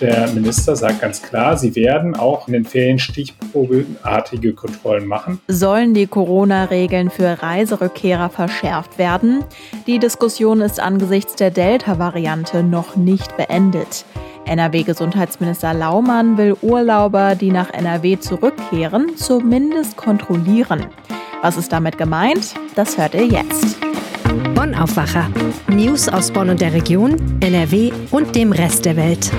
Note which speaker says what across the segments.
Speaker 1: Der Minister sagt ganz klar, sie werden auch in den Ferien stichprobenartige Kontrollen machen.
Speaker 2: Sollen die Corona-Regeln für Reiserückkehrer verschärft werden? Die Diskussion ist angesichts der Delta-Variante noch nicht beendet. NRW-Gesundheitsminister Laumann will Urlauber, die nach NRW zurückkehren, zumindest kontrollieren. Was ist damit gemeint? Das hört ihr jetzt.
Speaker 3: Bonn Aufwacher. News aus Bonn und der Region, NRW und dem Rest der Welt.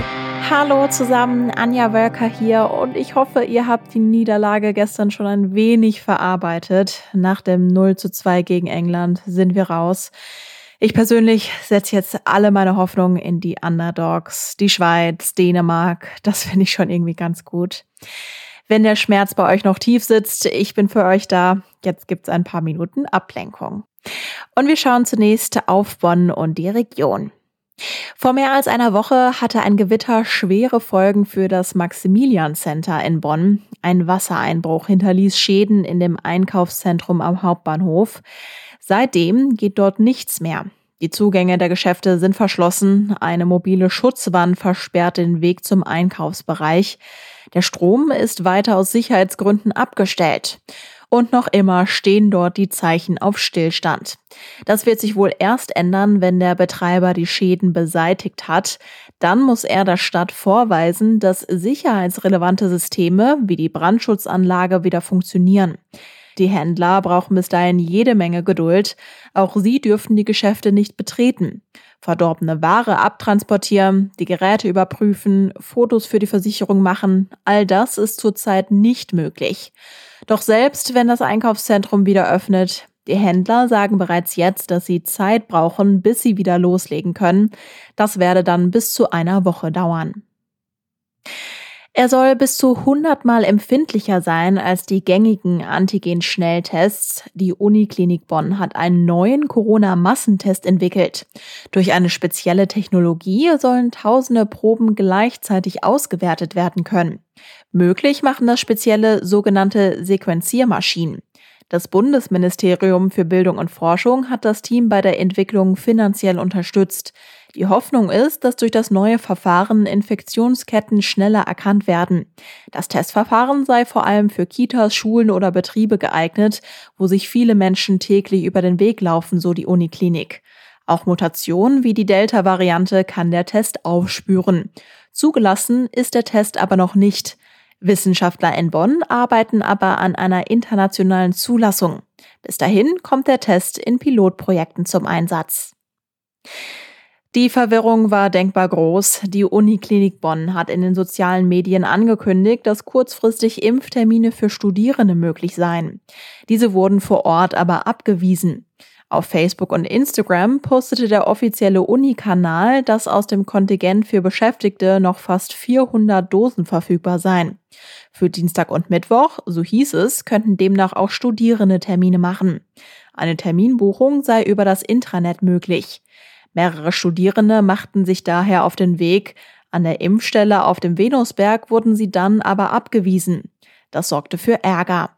Speaker 2: Hallo zusammen, Anja Wölker hier und ich hoffe, ihr habt die Niederlage gestern schon ein wenig verarbeitet. Nach dem 0 zu 2 gegen England sind wir raus. Ich persönlich setze jetzt alle meine Hoffnungen in die Underdogs, die Schweiz, Dänemark. Das finde ich schon irgendwie ganz gut. Wenn der Schmerz bei euch noch tief sitzt, ich bin für euch da. Jetzt gibt's ein paar Minuten Ablenkung. Und wir schauen zunächst auf Bonn und die Region. Vor mehr als einer Woche hatte ein Gewitter schwere Folgen für das Maximilian Center in Bonn. Ein Wassereinbruch hinterließ Schäden in dem Einkaufszentrum am Hauptbahnhof. Seitdem geht dort nichts mehr. Die Zugänge der Geschäfte sind verschlossen, eine mobile Schutzwand versperrt den Weg zum Einkaufsbereich. Der Strom ist weiter aus Sicherheitsgründen abgestellt. Und noch immer stehen dort die Zeichen auf Stillstand. Das wird sich wohl erst ändern, wenn der Betreiber die Schäden beseitigt hat. Dann muss er der Stadt vorweisen, dass sicherheitsrelevante Systeme wie die Brandschutzanlage wieder funktionieren. Die Händler brauchen bis dahin jede Menge Geduld. Auch sie dürfen die Geschäfte nicht betreten. Verdorbene Ware abtransportieren, die Geräte überprüfen, Fotos für die Versicherung machen, all das ist zurzeit nicht möglich. Doch selbst wenn das Einkaufszentrum wieder öffnet, die Händler sagen bereits jetzt, dass sie Zeit brauchen, bis sie wieder loslegen können. Das werde dann bis zu einer Woche dauern. Er soll bis zu 100 Mal empfindlicher sein als die gängigen Antigen-Schnelltests. Die Uniklinik Bonn hat einen neuen Corona-Massentest entwickelt. Durch eine spezielle Technologie sollen tausende Proben gleichzeitig ausgewertet werden können. Möglich machen das spezielle sogenannte Sequenziermaschinen. Das Bundesministerium für Bildung und Forschung hat das Team bei der Entwicklung finanziell unterstützt. Die Hoffnung ist, dass durch das neue Verfahren Infektionsketten schneller erkannt werden. Das Testverfahren sei vor allem für Kitas, Schulen oder Betriebe geeignet, wo sich viele Menschen täglich über den Weg laufen, so die Uniklinik. Auch Mutationen wie die Delta-Variante kann der Test aufspüren. Zugelassen ist der Test aber noch nicht. Wissenschaftler in Bonn arbeiten aber an einer internationalen Zulassung. Bis dahin kommt der Test in Pilotprojekten zum Einsatz. Die Verwirrung war denkbar groß. Die Uniklinik Bonn hat in den sozialen Medien angekündigt, dass kurzfristig Impftermine für Studierende möglich seien. Diese wurden vor Ort aber abgewiesen. Auf Facebook und Instagram postete der offizielle Uni-Kanal, dass aus dem Kontingent für Beschäftigte noch fast 400 Dosen verfügbar seien. Für Dienstag und Mittwoch, so hieß es, könnten demnach auch Studierende Termine machen. Eine Terminbuchung sei über das Intranet möglich. Mehrere Studierende machten sich daher auf den Weg. An der Impfstelle auf dem Venusberg wurden sie dann aber abgewiesen. Das sorgte für Ärger.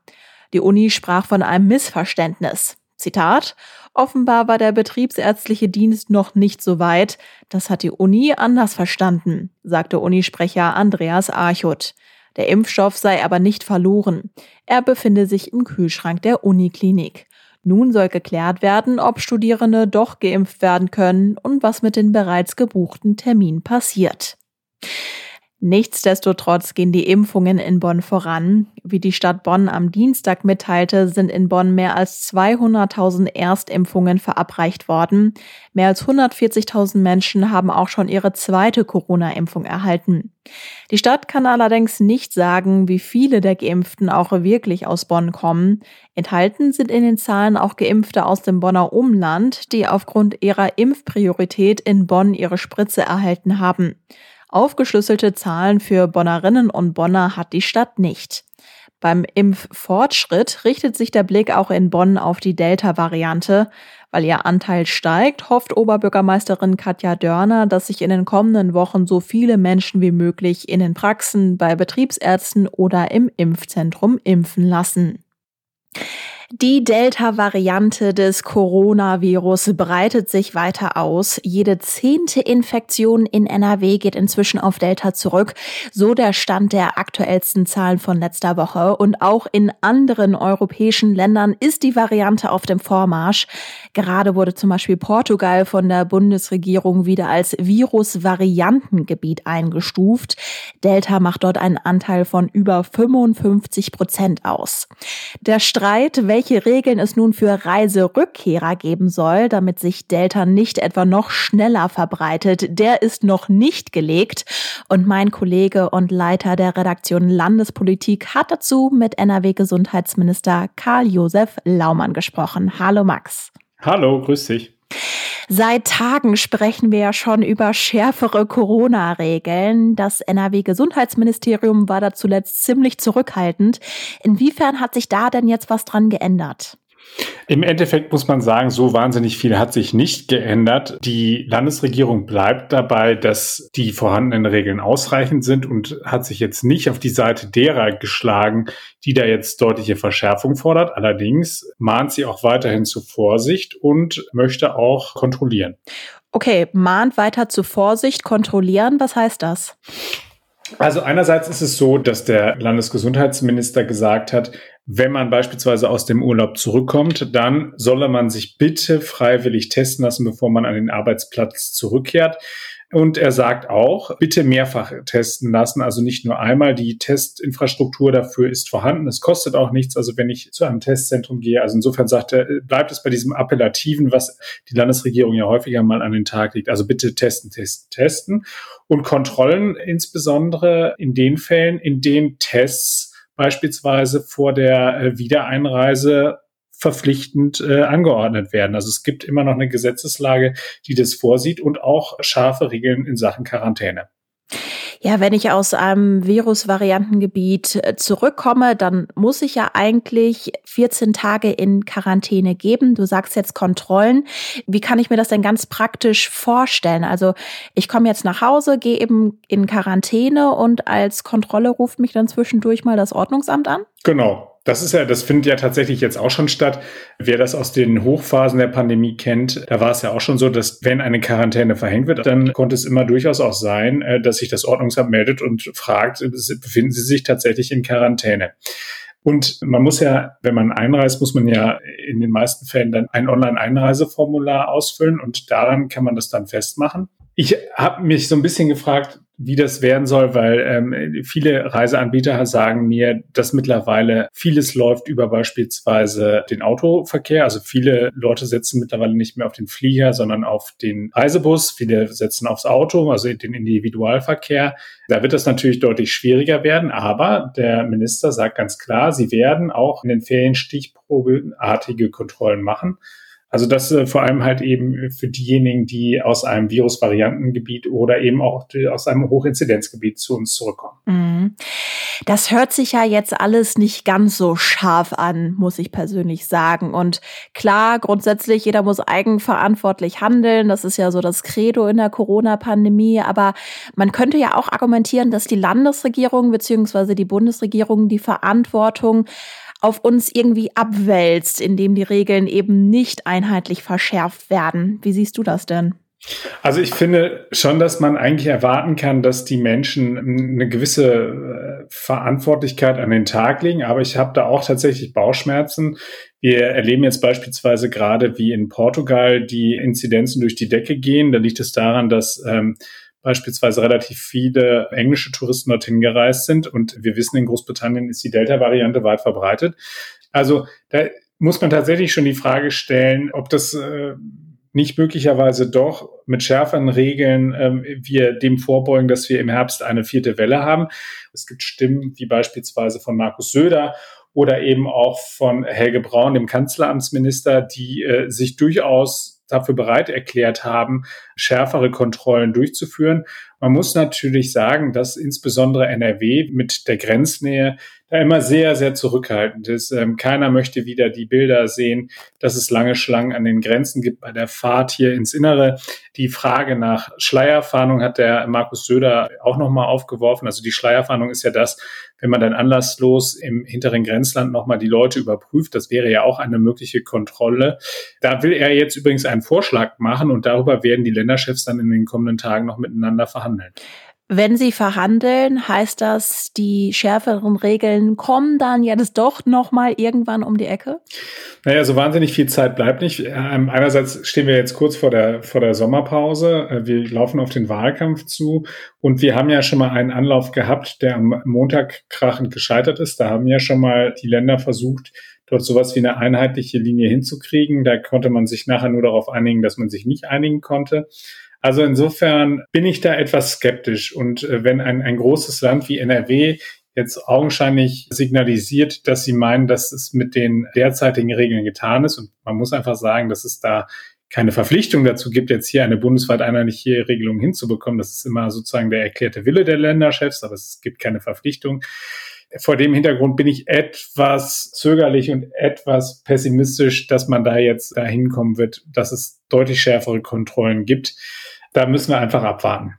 Speaker 2: Die Uni sprach von einem Missverständnis. Zitat Offenbar war der betriebsärztliche Dienst noch nicht so weit. Das hat die Uni anders verstanden, sagte Unisprecher Andreas Archut. Der Impfstoff sei aber nicht verloren. Er befinde sich im Kühlschrank der Uniklinik. Nun soll geklärt werden, ob Studierende doch geimpft werden können und was mit den bereits gebuchten Terminen passiert. Nichtsdestotrotz gehen die Impfungen in Bonn voran. Wie die Stadt Bonn am Dienstag mitteilte, sind in Bonn mehr als 200.000 Erstimpfungen verabreicht worden. Mehr als 140.000 Menschen haben auch schon ihre zweite Corona-Impfung erhalten. Die Stadt kann allerdings nicht sagen, wie viele der Geimpften auch wirklich aus Bonn kommen. Enthalten sind in den Zahlen auch Geimpfte aus dem Bonner Umland, die aufgrund ihrer Impfpriorität in Bonn ihre Spritze erhalten haben. Aufgeschlüsselte Zahlen für Bonnerinnen und Bonner hat die Stadt nicht. Beim Impffortschritt richtet sich der Blick auch in Bonn auf die Delta-Variante. Weil ihr Anteil steigt, hofft Oberbürgermeisterin Katja Dörner, dass sich in den kommenden Wochen so viele Menschen wie möglich in den Praxen, bei Betriebsärzten oder im Impfzentrum impfen lassen. Die Delta-Variante des Coronavirus breitet sich weiter aus. Jede zehnte Infektion in NRW geht inzwischen auf Delta zurück. So der Stand der aktuellsten Zahlen von letzter Woche. Und auch in anderen europäischen Ländern ist die Variante auf dem Vormarsch. Gerade wurde zum Beispiel Portugal von der Bundesregierung wieder als Virus-Variantengebiet eingestuft. Delta macht dort einen Anteil von über 55 Prozent aus. Der Streit, welche Regeln es nun für Reiserückkehrer geben soll, damit sich Delta nicht etwa noch schneller verbreitet, der ist noch nicht gelegt. Und mein Kollege und Leiter der Redaktion Landespolitik hat dazu mit NRW-Gesundheitsminister Karl-Josef Laumann gesprochen. Hallo Max.
Speaker 1: Hallo, grüß dich.
Speaker 2: Seit Tagen sprechen wir ja schon über schärfere Corona-Regeln. Das NRW-Gesundheitsministerium war da zuletzt ziemlich zurückhaltend. Inwiefern hat sich da denn jetzt was dran geändert?
Speaker 1: Im Endeffekt muss man sagen, so wahnsinnig viel hat sich nicht geändert. Die Landesregierung bleibt dabei, dass die vorhandenen Regeln ausreichend sind und hat sich jetzt nicht auf die Seite derer geschlagen, die da jetzt deutliche Verschärfung fordert. Allerdings mahnt sie auch weiterhin zu Vorsicht und möchte auch kontrollieren.
Speaker 2: Okay, mahnt weiter zu Vorsicht, kontrollieren. Was heißt das?
Speaker 1: Also einerseits ist es so, dass der Landesgesundheitsminister gesagt hat, wenn man beispielsweise aus dem Urlaub zurückkommt, dann solle man sich bitte freiwillig testen lassen, bevor man an den Arbeitsplatz zurückkehrt. Und er sagt auch, bitte mehrfach testen lassen, also nicht nur einmal. Die Testinfrastruktur dafür ist vorhanden. Es kostet auch nichts, also wenn ich zu einem Testzentrum gehe. Also insofern sagt er, bleibt es bei diesem Appellativen, was die Landesregierung ja häufiger mal an den Tag legt. Also bitte testen, testen, testen. Und Kontrollen insbesondere in den Fällen, in denen Tests beispielsweise vor der äh, Wiedereinreise verpflichtend äh, angeordnet werden. Also es gibt immer noch eine Gesetzeslage, die das vorsieht und auch scharfe Regeln in Sachen Quarantäne.
Speaker 2: Ja, wenn ich aus einem Virusvariantengebiet äh, zurückkomme, dann muss ich ja eigentlich 14 Tage in Quarantäne geben. Du sagst jetzt Kontrollen. Wie kann ich mir das denn ganz praktisch vorstellen? Also ich komme jetzt nach Hause, gehe eben in Quarantäne und als Kontrolle ruft mich dann zwischendurch mal das Ordnungsamt an?
Speaker 1: Genau. Das ist ja, das findet ja tatsächlich jetzt auch schon statt. Wer das aus den Hochphasen der Pandemie kennt, da war es ja auch schon so, dass wenn eine Quarantäne verhängt wird, dann konnte es immer durchaus auch sein, äh, dass sich das Ordnungsamt meldet und fragt, befinden Sie sich tatsächlich in Quarantäne? Und man muss ja, wenn man einreist, muss man ja in den meisten Fällen dann ein Online-Einreiseformular ausfüllen und daran kann man das dann festmachen. Ich habe mich so ein bisschen gefragt, wie das werden soll, weil ähm, viele Reiseanbieter sagen mir, dass mittlerweile vieles läuft über beispielsweise den Autoverkehr. Also viele Leute setzen mittlerweile nicht mehr auf den Flieger, sondern auf den Reisebus. Viele setzen aufs Auto, also den Individualverkehr. Da wird das natürlich deutlich schwieriger werden. Aber der Minister sagt ganz klar, sie werden auch in den Ferien stichprobeartige Kontrollen machen. Also das äh, vor allem halt eben für diejenigen, die aus einem Virusvariantengebiet oder eben auch aus einem Hochinzidenzgebiet zu uns zurückkommen.
Speaker 2: Mhm. Das hört sich ja jetzt alles nicht ganz so scharf an, muss ich persönlich sagen. Und klar, grundsätzlich, jeder muss eigenverantwortlich handeln. Das ist ja so das Credo in der Corona-Pandemie. Aber man könnte ja auch argumentieren, dass die Landesregierung beziehungsweise die Bundesregierung die Verantwortung auf uns irgendwie abwälzt, indem die Regeln eben nicht einheitlich verschärft werden. Wie siehst du das denn?
Speaker 1: Also ich finde schon, dass man eigentlich erwarten kann, dass die Menschen eine gewisse äh, Verantwortlichkeit an den Tag legen. Aber ich habe da auch tatsächlich Bauchschmerzen. Wir erleben jetzt beispielsweise gerade, wie in Portugal die Inzidenzen durch die Decke gehen. Da liegt es daran, dass ähm, beispielsweise relativ viele englische Touristen dorthin gereist sind. Und wir wissen, in Großbritannien ist die Delta-Variante weit verbreitet. Also da muss man tatsächlich schon die Frage stellen, ob das äh, nicht möglicherweise doch mit schärferen Regeln ähm, wir dem vorbeugen, dass wir im Herbst eine vierte Welle haben. Es gibt Stimmen wie beispielsweise von Markus Söder oder eben auch von Helge Braun, dem Kanzleramtsminister, die äh, sich durchaus dafür bereit erklärt haben, schärfere Kontrollen durchzuführen. Man muss natürlich sagen, dass insbesondere NRW mit der Grenznähe immer sehr, sehr zurückhaltend ist. Ähm, keiner möchte wieder die Bilder sehen, dass es lange Schlangen an den Grenzen gibt bei der Fahrt hier ins Innere. Die Frage nach Schleierfahndung hat der Markus Söder auch nochmal aufgeworfen. Also die Schleierfahndung ist ja das, wenn man dann anlasslos im hinteren Grenzland nochmal die Leute überprüft. Das wäre ja auch eine mögliche Kontrolle. Da will er jetzt übrigens einen Vorschlag machen und darüber werden die Länderchefs dann in den kommenden Tagen noch miteinander verhandeln.
Speaker 2: Wenn Sie verhandeln, heißt das, die schärferen Regeln kommen dann ja das doch noch mal irgendwann um die Ecke?
Speaker 1: Naja, so wahnsinnig viel Zeit bleibt nicht. Ähm, einerseits stehen wir jetzt kurz vor der, vor der Sommerpause. Äh, wir laufen auf den Wahlkampf zu und wir haben ja schon mal einen Anlauf gehabt, der am Montag krachend gescheitert ist. Da haben ja schon mal die Länder versucht, dort sowas wie eine einheitliche Linie hinzukriegen. Da konnte man sich nachher nur darauf einigen, dass man sich nicht einigen konnte. Also insofern bin ich da etwas skeptisch. Und äh, wenn ein, ein großes Land wie NRW jetzt augenscheinlich signalisiert, dass sie meinen, dass es mit den derzeitigen Regeln getan ist. Und man muss einfach sagen, dass es da keine Verpflichtung dazu gibt, jetzt hier eine bundesweit einheitliche Regelung hinzubekommen. Das ist immer sozusagen der erklärte Wille der Länderchefs, aber es gibt keine Verpflichtung. Vor dem Hintergrund bin ich etwas zögerlich und etwas pessimistisch, dass man da jetzt dahin kommen wird, dass es deutlich schärfere Kontrollen gibt da müssen wir einfach abwarten.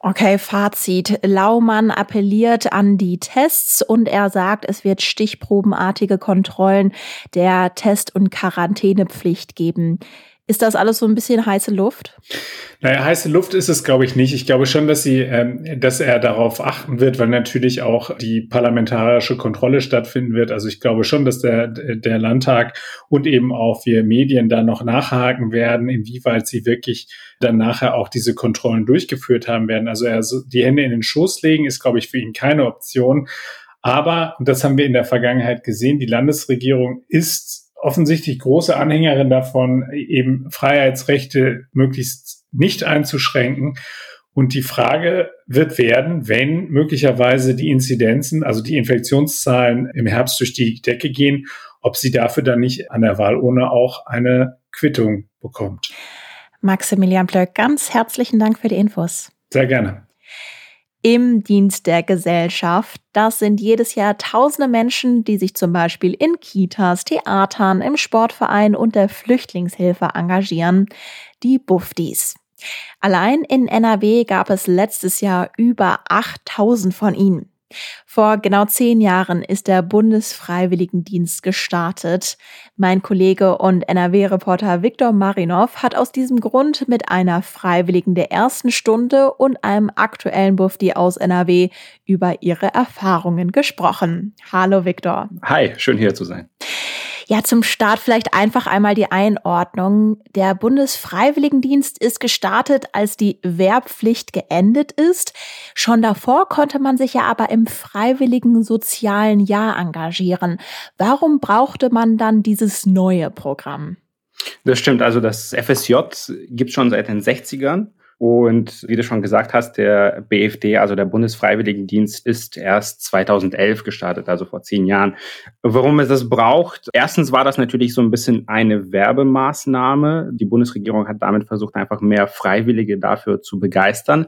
Speaker 2: Okay, Fazit. Laumann appelliert an die Tests und er sagt, es wird stichprobenartige Kontrollen der Test- und Quarantänepflicht geben. Ist das alles so ein bisschen heiße Luft?
Speaker 1: Naja, heiße Luft ist es, glaube ich, nicht. Ich glaube schon, dass sie, ähm, dass er darauf achten wird, weil natürlich auch die parlamentarische Kontrolle stattfinden wird. Also ich glaube schon, dass der, der Landtag und eben auch wir Medien da noch nachhaken werden, inwieweit sie wirklich dann nachher auch diese Kontrollen durchgeführt haben werden. Also er die Hände in den Schoß legen ist, glaube ich, für ihn keine Option. Aber, und das haben wir in der Vergangenheit gesehen, die Landesregierung ist offensichtlich große Anhängerin davon, eben Freiheitsrechte möglichst nicht einzuschränken. Und die Frage wird werden, wenn möglicherweise die Inzidenzen, also die Infektionszahlen im Herbst durch die Decke gehen, ob sie dafür dann nicht an der Wahlurne auch eine Quittung bekommt.
Speaker 2: Maximilian Plöck, ganz herzlichen Dank für die Infos.
Speaker 1: Sehr gerne
Speaker 2: im Dienst der Gesellschaft. Das sind jedes Jahr tausende Menschen, die sich zum Beispiel in Kitas, Theatern, im Sportverein und der Flüchtlingshilfe engagieren, die Buftis. Allein in NRW gab es letztes Jahr über 8000 von ihnen. Vor genau zehn Jahren ist der Bundesfreiwilligendienst gestartet. Mein Kollege und NRW-Reporter Viktor Marinov hat aus diesem Grund mit einer Freiwilligen der ersten Stunde und einem aktuellen Bufti aus NRW über ihre Erfahrungen gesprochen. Hallo Viktor.
Speaker 4: Hi, schön hier zu sein.
Speaker 2: Ja, zum Start vielleicht einfach einmal die Einordnung. Der Bundesfreiwilligendienst ist gestartet, als die Wehrpflicht geendet ist. Schon davor konnte man sich ja aber im freiwilligen sozialen Jahr engagieren. Warum brauchte man dann dieses neue Programm?
Speaker 4: Das stimmt. Also das FSJ gibt schon seit den 60ern. Und wie du schon gesagt hast, der BFD, also der Bundesfreiwilligendienst, ist erst 2011 gestartet, also vor zehn Jahren. Warum es das braucht? Erstens war das natürlich so ein bisschen eine Werbemaßnahme. Die Bundesregierung hat damit versucht, einfach mehr Freiwillige dafür zu begeistern.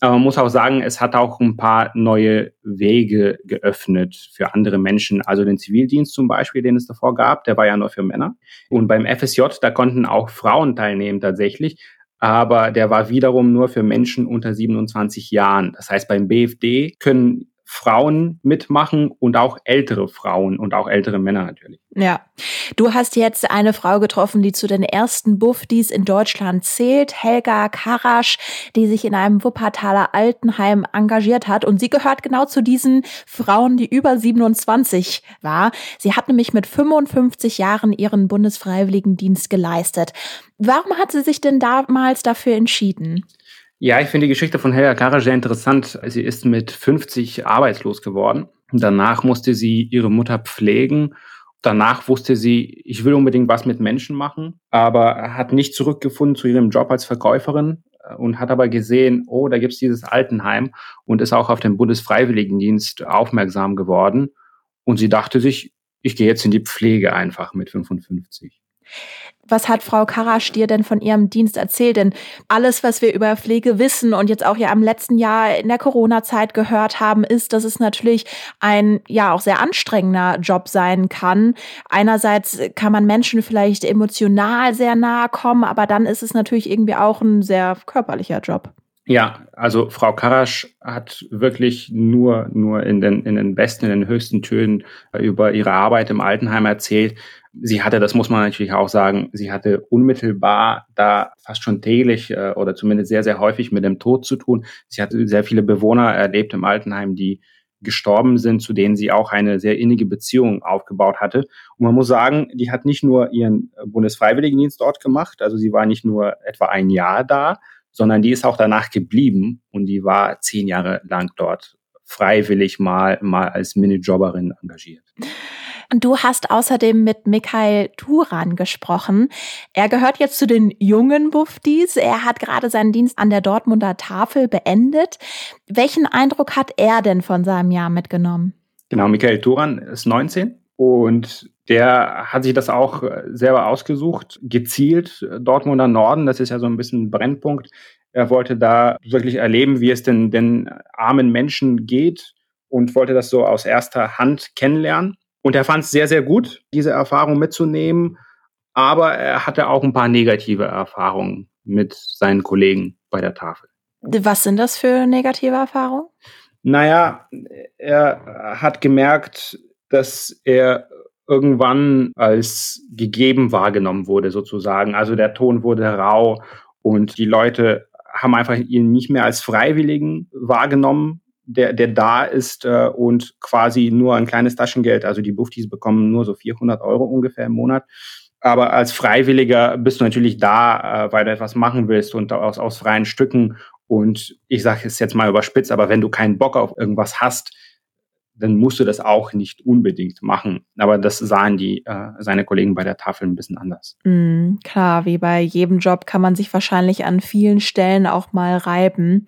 Speaker 4: Aber man muss auch sagen, es hat auch ein paar neue Wege geöffnet für andere Menschen. Also den Zivildienst zum Beispiel, den es davor gab, der war ja nur für Männer. Und beim FSJ, da konnten auch Frauen teilnehmen tatsächlich aber der war wiederum nur für Menschen unter 27 Jahren. Das heißt, beim BFD können Frauen mitmachen und auch ältere Frauen und auch ältere Männer natürlich.
Speaker 2: Ja, du hast jetzt eine Frau getroffen, die zu den ersten Buffdies in Deutschland zählt, Helga Karasch, die sich in einem Wuppertaler Altenheim engagiert hat. Und sie gehört genau zu diesen Frauen, die über 27 war. Sie hat nämlich mit 55 Jahren ihren Bundesfreiwilligendienst geleistet. Warum hat sie sich denn damals dafür entschieden?
Speaker 4: Ja, ich finde die Geschichte von Helga Kara sehr interessant. Sie ist mit 50 arbeitslos geworden. Danach musste sie ihre Mutter pflegen. Danach wusste sie, ich will unbedingt was mit Menschen machen, aber hat nicht zurückgefunden zu ihrem Job als Verkäuferin äh, und hat aber gesehen, oh, da gibt's dieses Altenheim und ist auch auf den Bundesfreiwilligendienst aufmerksam geworden. Und sie dachte sich, ich gehe jetzt in die Pflege einfach mit 55.
Speaker 2: Was hat Frau Karasch dir denn von ihrem Dienst erzählt? Denn alles, was wir über Pflege wissen und jetzt auch ja im letzten Jahr in der Corona-Zeit gehört haben, ist, dass es natürlich ein ja auch sehr anstrengender Job sein kann. Einerseits kann man Menschen vielleicht emotional sehr nahe kommen, aber dann ist es natürlich irgendwie auch ein sehr körperlicher Job.
Speaker 4: Ja, also Frau Karasch hat wirklich nur, nur in den, in den besten, in den höchsten Tönen über ihre Arbeit im Altenheim erzählt. Sie hatte, das muss man natürlich auch sagen, sie hatte unmittelbar da fast schon täglich äh, oder zumindest sehr, sehr häufig mit dem Tod zu tun. Sie hatte sehr viele Bewohner erlebt im Altenheim, die gestorben sind, zu denen sie auch eine sehr innige Beziehung aufgebaut hatte. Und man muss sagen, die hat nicht nur ihren Bundesfreiwilligendienst dort gemacht, also sie war nicht nur etwa ein Jahr da, sondern die ist auch danach geblieben und die war zehn Jahre lang dort freiwillig mal, mal als Minijobberin engagiert.
Speaker 2: Und du hast außerdem mit Mikhail Turan gesprochen. Er gehört jetzt zu den jungen Buftis. Er hat gerade seinen Dienst an der Dortmunder Tafel beendet. Welchen Eindruck hat er denn von seinem Jahr mitgenommen?
Speaker 4: Genau, Michael Turan ist 19 und der hat sich das auch äh, selber ausgesucht, gezielt äh, Dortmunder Norden, das ist ja so ein bisschen ein Brennpunkt. Er wollte da wirklich erleben, wie es denn den armen Menschen geht und wollte das so aus erster Hand kennenlernen. Und er fand es sehr, sehr gut, diese Erfahrung mitzunehmen. Aber er hatte auch ein paar negative Erfahrungen mit seinen Kollegen bei der Tafel.
Speaker 2: Was sind das für negative Erfahrungen?
Speaker 4: Naja, er hat gemerkt, dass er irgendwann als gegeben wahrgenommen wurde, sozusagen. Also der Ton wurde rau und die Leute haben einfach ihn nicht mehr als Freiwilligen wahrgenommen, der, der da ist äh, und quasi nur ein kleines Taschengeld. Also die Buftis bekommen nur so 400 Euro ungefähr im Monat. Aber als Freiwilliger bist du natürlich da, äh, weil du etwas machen willst und aus, aus freien Stücken. Und ich sage es jetzt mal überspitzt, aber wenn du keinen Bock auf irgendwas hast, dann musst du das auch nicht unbedingt machen. Aber das sahen die äh, seine Kollegen bei der Tafel ein bisschen anders.
Speaker 2: Mm, klar, wie bei jedem Job kann man sich wahrscheinlich an vielen Stellen auch mal reiben.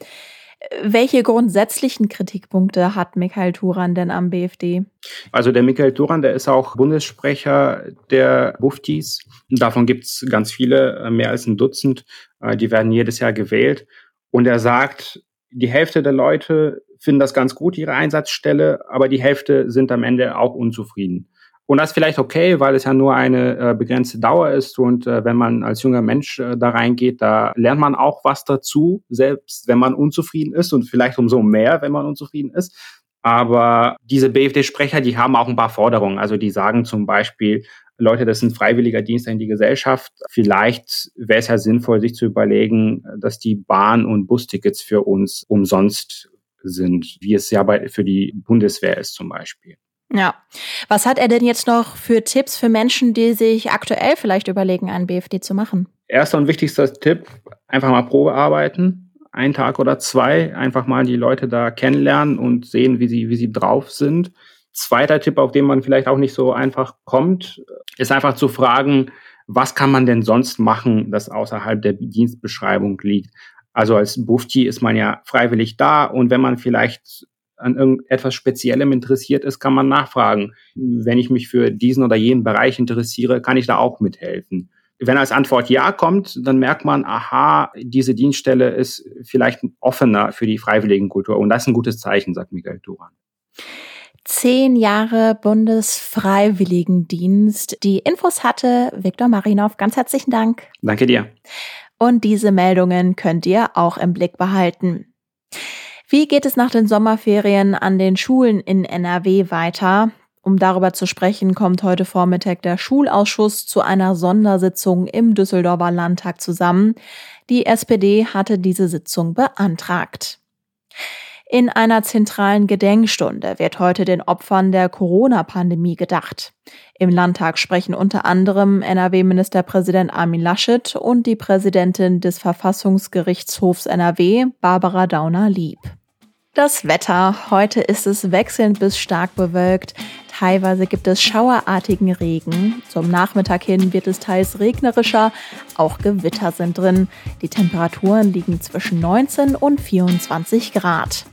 Speaker 2: Welche grundsätzlichen Kritikpunkte hat Michael Turan denn am BFD?
Speaker 4: Also der Michael Turan, der ist auch Bundessprecher der Buftis. Davon gibt es ganz viele, äh, mehr als ein Dutzend. Äh, die werden jedes Jahr gewählt. Und er sagt, die Hälfte der Leute finden das ganz gut, ihre Einsatzstelle, aber die Hälfte sind am Ende auch unzufrieden. Und das ist vielleicht okay, weil es ja nur eine äh, begrenzte Dauer ist und äh, wenn man als junger Mensch äh, da reingeht, da lernt man auch was dazu, selbst wenn man unzufrieden ist und vielleicht umso mehr, wenn man unzufrieden ist. Aber diese BFD-Sprecher, die haben auch ein paar Forderungen. Also die sagen zum Beispiel, Leute, das sind freiwilliger Dienst in die Gesellschaft. Vielleicht wäre es ja sinnvoll, sich zu überlegen, dass die Bahn- und Bustickets für uns umsonst sind, wie es ja bei, für die Bundeswehr ist zum Beispiel.
Speaker 2: Ja. Was hat er denn jetzt noch für Tipps für Menschen, die sich aktuell vielleicht überlegen, einen BFD zu machen?
Speaker 4: Erster und wichtigster Tipp, einfach mal Probe arbeiten. Ein Tag oder zwei, einfach mal die Leute da kennenlernen und sehen, wie sie, wie sie drauf sind. Zweiter Tipp, auf den man vielleicht auch nicht so einfach kommt, ist einfach zu fragen, was kann man denn sonst machen, das außerhalb der Dienstbeschreibung liegt. Also als Bufti ist man ja freiwillig da und wenn man vielleicht an irgendetwas Speziellem interessiert ist, kann man nachfragen. Wenn ich mich für diesen oder jenen Bereich interessiere, kann ich da auch mithelfen. Wenn als Antwort Ja kommt, dann merkt man, aha, diese Dienststelle ist vielleicht offener für die Freiwilligenkultur. Und das ist ein gutes Zeichen, sagt Michael Duran.
Speaker 2: Zehn Jahre Bundesfreiwilligendienst. Die Infos hatte Viktor Marinov. Ganz herzlichen Dank.
Speaker 4: Danke dir.
Speaker 2: Und diese Meldungen könnt ihr auch im Blick behalten. Wie geht es nach den Sommerferien an den Schulen in NRW weiter? Um darüber zu sprechen, kommt heute Vormittag der Schulausschuss zu einer Sondersitzung im Düsseldorfer Landtag zusammen. Die SPD hatte diese Sitzung beantragt. In einer zentralen Gedenkstunde wird heute den Opfern der Corona-Pandemie gedacht. Im Landtag sprechen unter anderem NRW-Ministerpräsident Armin Laschet und die Präsidentin des Verfassungsgerichtshofs NRW, Barbara Dauner-Lieb. Das Wetter. Heute ist es wechselnd bis stark bewölkt. Teilweise gibt es schauerartigen Regen. Zum Nachmittag hin wird es teils regnerischer. Auch Gewitter sind drin. Die Temperaturen liegen zwischen 19 und 24 Grad.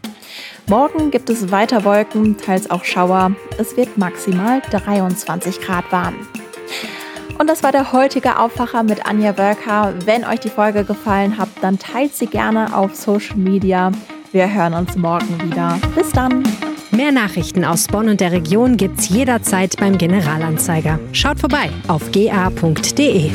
Speaker 2: Morgen gibt es weiter Wolken, teils auch Schauer. Es wird maximal 23 Grad warm. Und das war der heutige Aufwacher mit Anja Wölker. Wenn euch die Folge gefallen hat, dann teilt sie gerne auf Social Media. Wir hören uns morgen wieder. Bis dann.
Speaker 3: Mehr Nachrichten aus Bonn und der Region gibt's jederzeit beim Generalanzeiger. Schaut vorbei auf ga.de.